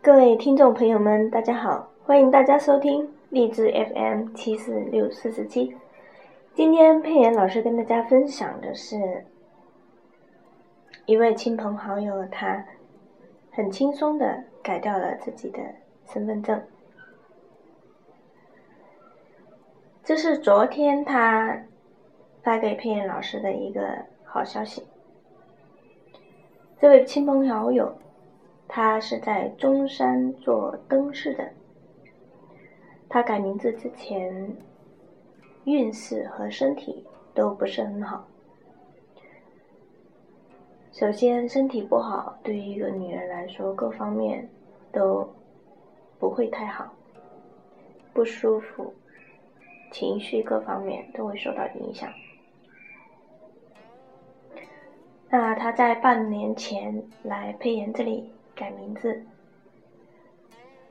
各位听众朋友们，大家好，欢迎大家收听励志 FM 七四六四四七。今天佩妍老师跟大家分享的是一位亲朋好友，他很轻松的改掉了自己的身份证。这是昨天他发给佩妍老师的一个好消息。这位亲朋好友，他是在中山做灯饰的。他改名字之前，运势和身体都不是很好。首先，身体不好，对于一个女人来说，各方面都不会太好，不舒服，情绪各方面都会受到影响。那他在半年前来佩妍这里改名字，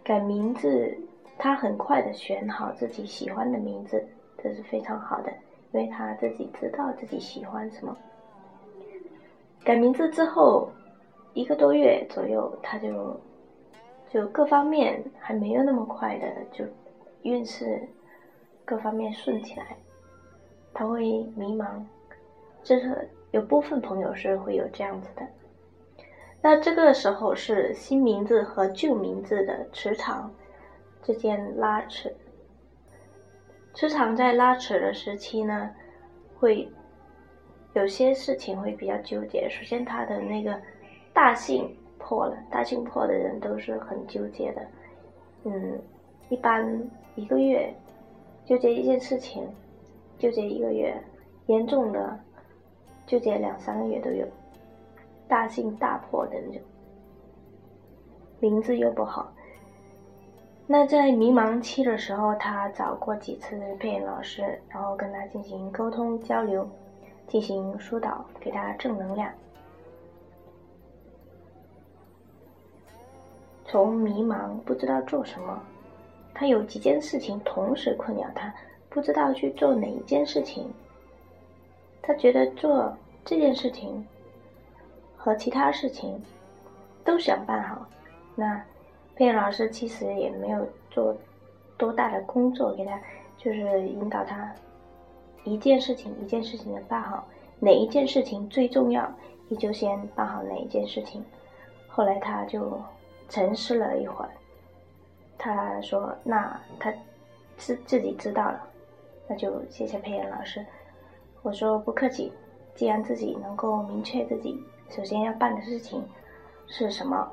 改名字，他很快的选好自己喜欢的名字，这是非常好的，因为他自己知道自己喜欢什么。改名字之后一个多月左右，他就就各方面还没有那么快的就运势各方面顺起来，他会迷茫，这是。有部分朋友是会有这样子的，那这个时候是新名字和旧名字的磁场之间拉扯，磁场在拉扯的时期呢，会有些事情会比较纠结。首先，他的那个大姓破了，大姓破的人都是很纠结的，嗯，一般一个月纠结一件事情，纠结一个月，严重的。纠结两三个月都有，大幸大破的那种，名字又不好。那在迷茫期的时候，他找过几次配音老师，然后跟他进行沟通交流，进行疏导，给他正能量。从迷茫不知道做什么，他有几件事情同时困扰他，不知道去做哪一件事情。他觉得做这件事情和其他事情都想办好。那佩妍老师其实也没有做多大的工作给他，就是引导他一件事情一件事情的办好，哪一件事情最重要，你就先办好哪一件事情。后来他就沉思了一会儿，他说：“那他自自己知道了，那就谢谢佩妍老师。”我说不客气，既然自己能够明确自己首先要办的事情是什么，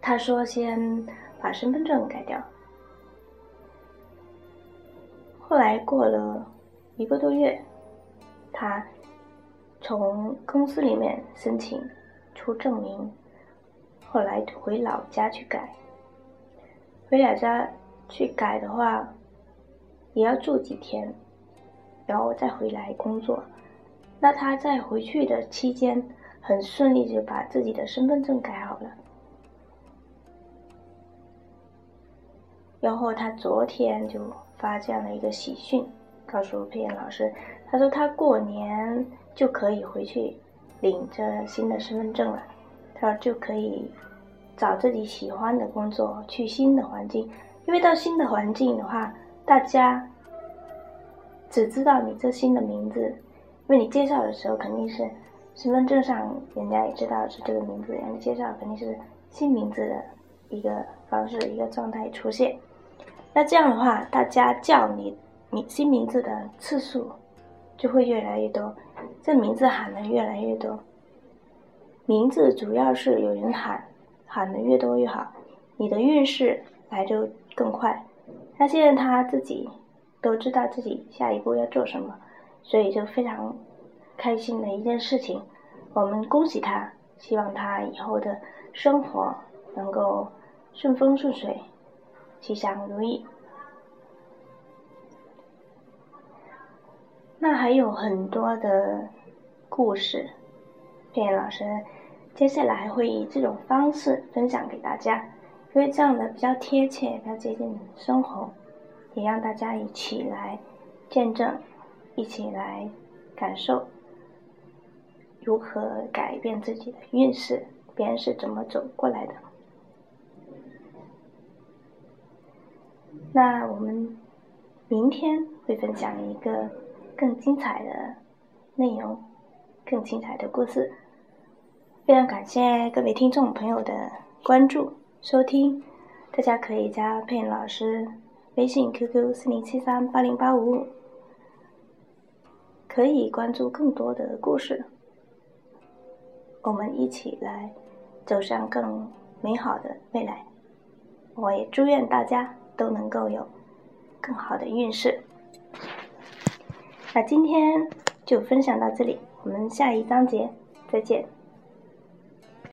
他说先把身份证改掉。后来过了一个多月，他从公司里面申请出证明，后来回老家去改。回老家去改的话，也要住几天。然后再回来工作，那他在回去的期间很顺利，就把自己的身份证改好了。然后他昨天就发这样的一个喜讯，告诉佩妍老师，他说他过年就可以回去领着新的身份证了，他说就可以找自己喜欢的工作，去新的环境，因为到新的环境的话，大家。只知道你这新的名字，为你介绍的时候肯定是身份证上人家也知道是这个名字，人家介绍肯定是新名字的一个方式、一个状态出现。那这样的话，大家叫你你新名字的次数就会越来越多，这名字喊的越来越多。名字主要是有人喊，喊的越多越好，你的运势来就更快。那现在他自己。都知道自己下一步要做什么，所以就非常开心的一件事情。我们恭喜他，希望他以后的生活能够顺风顺水，吉祥如意。那还有很多的故事，片老师接下来会以这种方式分享给大家，因为这样的比较贴切，比较接近生活。也让大家一起来见证，一起来感受如何改变自己的运势别人是怎么走过来的。那我们明天会分享一个更精彩的内容更精彩的故事。非常感谢各位听众朋友的关注收听。大家可以加佩老师微信 qq 四零七三八零八五五。可以关注更多的故事，我们一起来走向更美好的未来。我也祝愿大家都能够有更好的运势。那今天就分享到这里，我们下一章节再见。